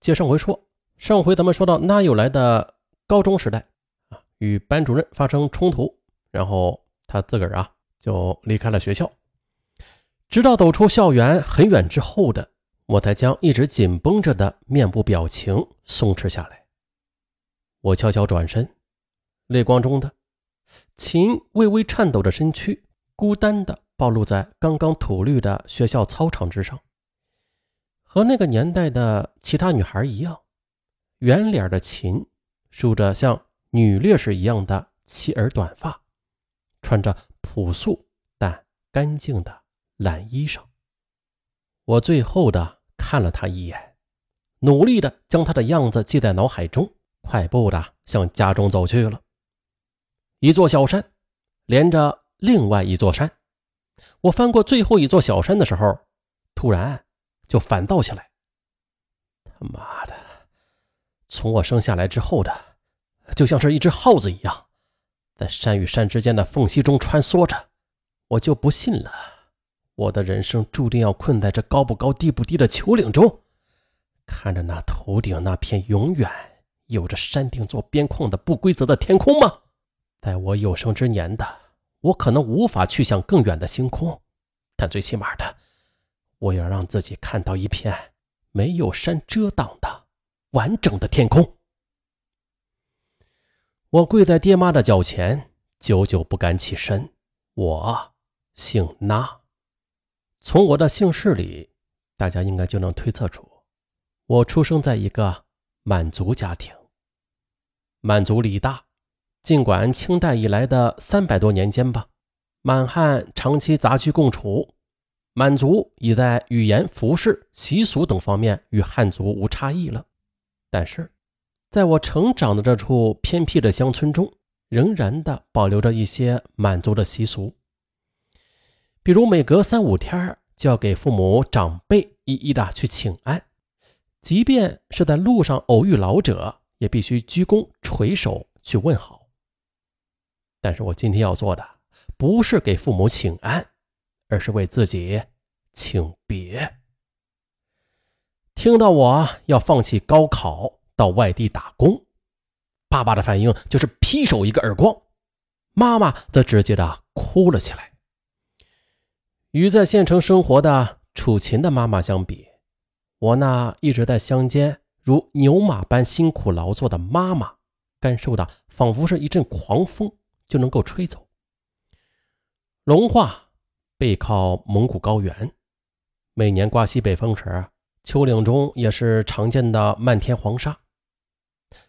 接上回说，上回咱们说到那有来的高中时代啊，与班主任发生冲突，然后他自个儿啊就离开了学校，直到走出校园很远之后的，我才将一直紧绷着的面部表情松弛下来。我悄悄转身，泪光中的秦微微颤抖着身躯，孤单的暴露在刚刚土绿的学校操场之上。和那个年代的其他女孩一样，圆脸的秦梳着像女烈士一样的齐耳短发，穿着朴素但干净的蓝衣裳。我最后的看了她一眼，努力的将她的样子记在脑海中，快步的向家中走去了。一座小山连着另外一座山，我翻过最后一座小山的时候，突然。就反倒起来。他妈的，从我生下来之后的，就像是一只耗子一样，在山与山之间的缝隙中穿梭着。我就不信了，我的人生注定要困在这高不高低不低的丘陵中，看着那头顶那片永远有着山顶做边框的不规则的天空吗？在我有生之年的，我可能无法去向更远的星空，但最起码的。我要让自己看到一片没有山遮挡的完整的天空。我跪在爹妈的脚前，久久不敢起身。我姓那，从我的姓氏里，大家应该就能推测出，我出生在一个满族家庭。满族力大，尽管清代以来的三百多年间吧，满汉长期杂居共处。满族已在语言、服饰、习俗等方面与汉族无差异了，但是，在我成长的这处偏僻的乡村中，仍然的保留着一些满族的习俗，比如每隔三五天就要给父母长辈一一的去请安，即便是在路上偶遇老者，也必须鞠躬垂手去问好。但是我今天要做的，不是给父母请安。而是为自己请别。听到我要放弃高考到外地打工，爸爸的反应就是劈手一个耳光，妈妈则直接的哭了起来。与在县城生活的楚琴的妈妈相比，我那一直在乡间如牛马般辛苦劳作的妈妈，感受的仿佛是一阵狂风就能够吹走。龙化。背靠蒙古高原，每年刮西北风时，丘陵中也是常见的漫天黄沙。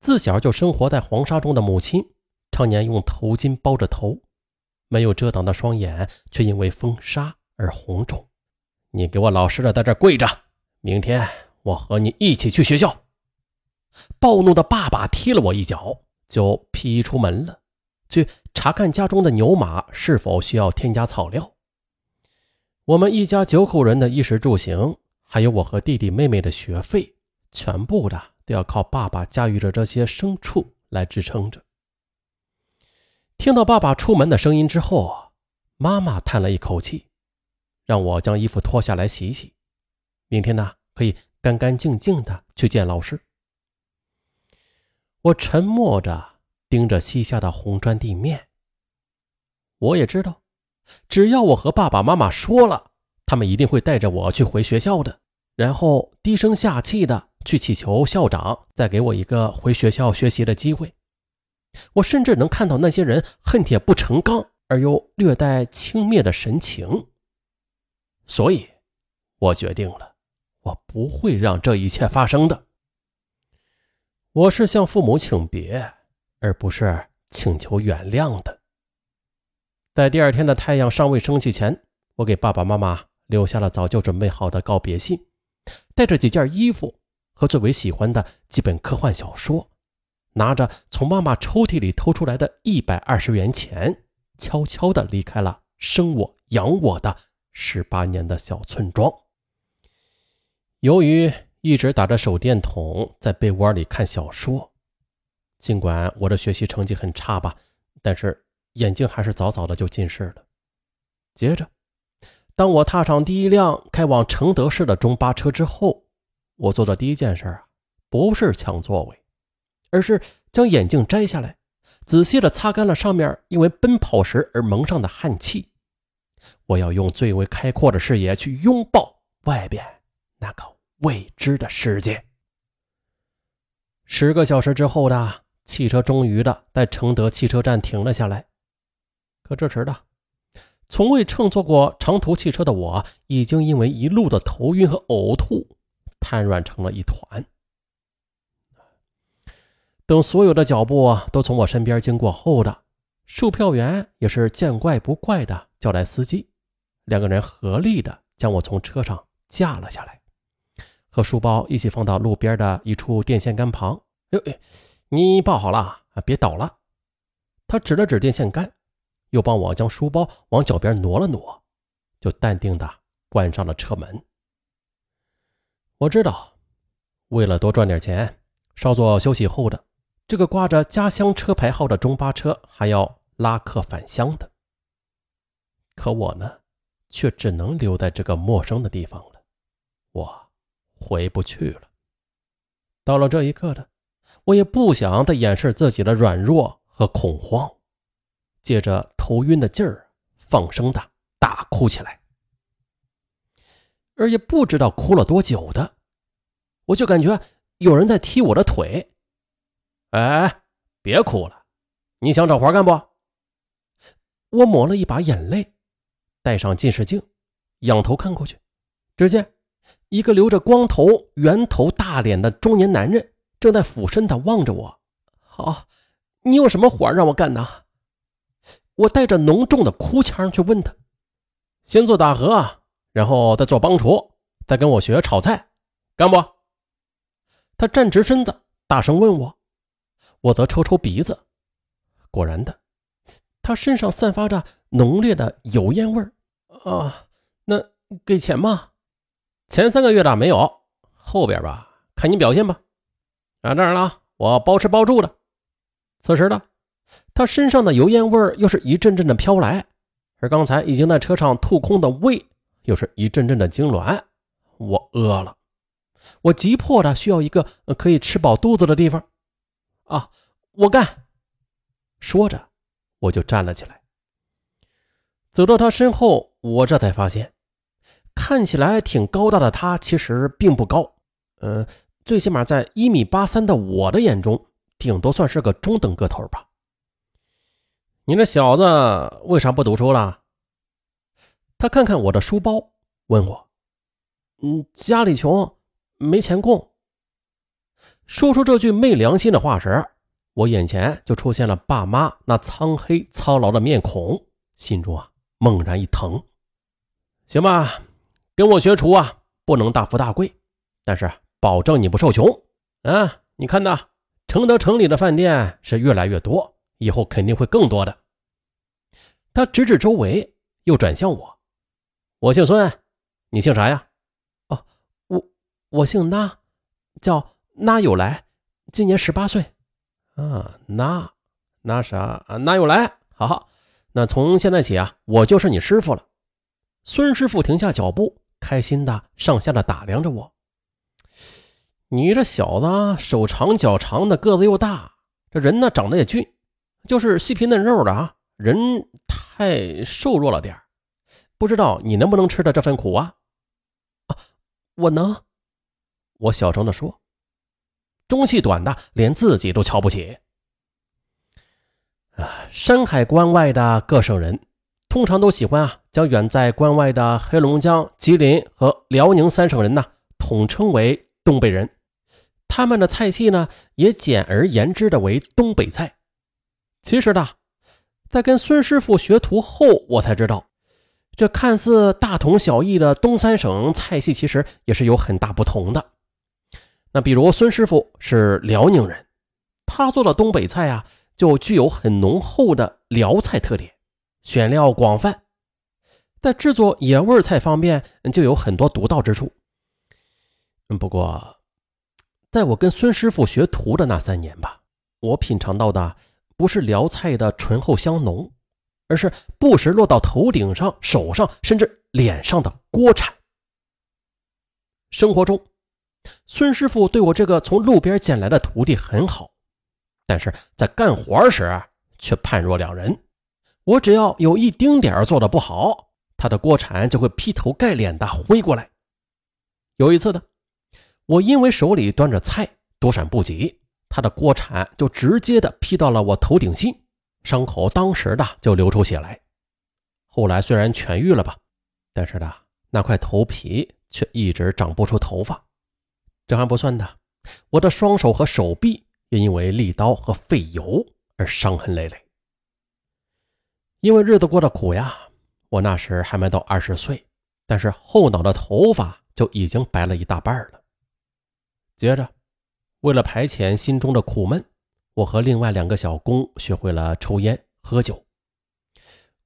自小就生活在黄沙中的母亲，常年用头巾包着头，没有遮挡的双眼却因为风沙而红肿。你给我老实的在这跪着，明天我和你一起去学校。暴怒的爸爸踢了我一脚，就披衣出门了，去查看家中的牛马是否需要添加草料。我们一家九口人的衣食住行，还有我和弟弟妹妹的学费，全部的都要靠爸爸驾驭着这些牲畜来支撑着。听到爸爸出门的声音之后，妈妈叹了一口气，让我将衣服脱下来洗洗，明天呢可以干干净净的去见老师。我沉默着盯着西下的红砖地面，我也知道。只要我和爸爸妈妈说了，他们一定会带着我去回学校的，然后低声下气的去祈求校长再给我一个回学校学习的机会。我甚至能看到那些人恨铁不成钢而又略带轻蔑的神情。所以，我决定了，我不会让这一切发生的。我是向父母请别，而不是请求原谅的。在第二天的太阳尚未升起前，我给爸爸妈妈留下了早就准备好的告别信，带着几件衣服和最为喜欢的几本科幻小说，拿着从妈妈抽屉里偷出来的一百二十元钱，悄悄地离开了生我养我的十八年的小村庄。由于一直打着手电筒在被窝里看小说，尽管我的学习成绩很差吧，但是。眼睛还是早早的就近视了。接着，当我踏上第一辆开往承德市的中巴车之后，我做的第一件事啊，不是抢座位，而是将眼镜摘下来，仔细的擦干了上面因为奔跑时而蒙上的汗气。我要用最为开阔的视野去拥抱外边那个未知的世界。十个小时之后的汽车终于的在承德汽车站停了下来，可这时的从未乘坐过长途汽车的我，已经因为一路的头晕和呕吐，瘫软成了一团。等所有的脚步都从我身边经过后的，售票员也是见怪不怪的叫来司机，两个人合力的将我从车上架了下来。和书包一起放到路边的一处电线杆旁。哟，你抱好了啊，别倒了。他指了指电线杆，又帮我将书包往脚边挪了挪，就淡定的关上了车门。我知道，为了多赚点钱，稍作休息后的这个挂着家乡车牌号的中巴车还要拉客返乡的。可我呢，却只能留在这个陌生的地方了。我。回不去了。到了这一刻的，我也不想再掩饰自己的软弱和恐慌，借着头晕的劲儿，放声的大哭起来。而也不知道哭了多久的，我就感觉有人在踢我的腿。哎，别哭了，你想找活干不？我抹了一把眼泪，戴上近视镜，仰头看过去，只见。一个留着光头、圆头、大脸的中年男人正在俯身的望着我。好，你有什么活让我干呢？我带着浓重的哭腔去问他：“先做打荷，然后再做帮厨，再跟我学炒菜，干不？”他站直身子，大声问我。我则抽抽鼻子。果然的，他身上散发着浓烈的油烟味儿。啊，那给钱吗？前三个月的没有，后边吧，看你表现吧。啊，当然了，我包吃包住的。此时呢他身上的油烟味又是一阵阵的飘来，而刚才已经在车上吐空的胃又是一阵阵的痉挛。我饿了，我急迫的需要一个可以吃饱肚子的地方。啊，我干！说着，我就站了起来，走到他身后，我这才发现。看起来挺高大的他，其实并不高。呃，最起码在一米八三的我的眼中，顶多算是个中等个头吧。你这小子为啥不读书了？他看看我的书包，问我：“嗯，家里穷，没钱供。”说出这句昧良心的话时，我眼前就出现了爸妈那苍黑操劳的面孔，心中啊猛然一疼。行吧。跟我学厨啊，不能大富大贵，但是保证你不受穷啊！你看呐，承德城里的饭店是越来越多，以后肯定会更多的。他指指周围，又转向我：“我姓孙，你姓啥呀？”“哦，我我姓那，叫那有来，今年十八岁。”“啊，那那啥，那有来，好好，那从现在起啊，我就是你师傅了。”孙师傅停下脚步。开心的上下的打量着我，你这小子手长脚长的，个子又大，这人呢长得也俊，就是细皮嫩肉的啊，人太瘦弱了点不知道你能不能吃的这份苦啊？啊，我能。我小声的说，中气短的连自己都瞧不起。啊，山海关外的各省人。通常都喜欢啊，将远在关外的黑龙江、吉林和辽宁三省人呢，统称为东北人。他们的菜系呢，也简而言之的为东北菜。其实呢，在跟孙师傅学徒后，我才知道，这看似大同小异的东三省菜系，其实也是有很大不同的。那比如孙师傅是辽宁人，他做的东北菜啊，就具有很浓厚的辽菜特点。选料广泛，在制作野味菜方面就有很多独到之处。不过，在我跟孙师傅学徒的那三年吧，我品尝到的不是辽菜的醇厚香浓，而是不时落到头顶上、手上甚至脸上的锅铲。生活中，孙师傅对我这个从路边捡来的徒弟很好，但是在干活时却判若两人。我只要有一丁点做的不好，他的锅铲就会劈头盖脸的挥过来。有一次呢，我因为手里端着菜，躲闪不及，他的锅铲就直接的劈到了我头顶心，伤口当时的就流出血来。后来虽然痊愈了吧，但是呢，那块头皮却一直长不出头发。这还不算的，我的双手和手臂也因为利刀和废油而伤痕累累。因为日子过得苦呀，我那时还没到二十岁，但是后脑的头发就已经白了一大半了。接着，为了排遣心中的苦闷，我和另外两个小工学会了抽烟喝酒。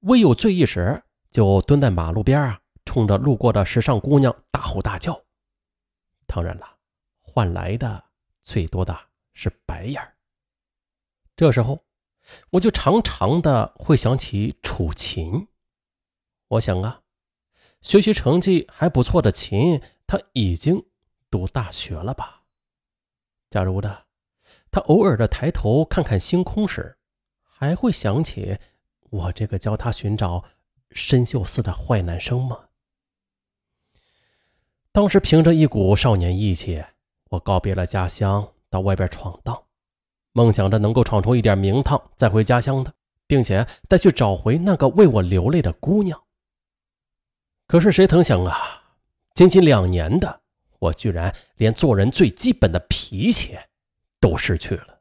微有醉意时，就蹲在马路边啊，冲着路过的时尚姑娘大吼大叫。当然了，换来的最多的是白眼这时候。我就常常的会想起楚琴，我想啊，学习成绩还不错的琴，他已经读大学了吧？假如的，他偶尔的抬头看看星空时，还会想起我这个教他寻找深秀寺的坏男生吗？当时凭着一股少年义气，我告别了家乡，到外边闯荡。梦想着能够闯出一点名堂，再回家乡的，并且再去找回那个为我流泪的姑娘。可是谁曾想啊，仅仅两年的我，居然连做人最基本的脾气都失去了。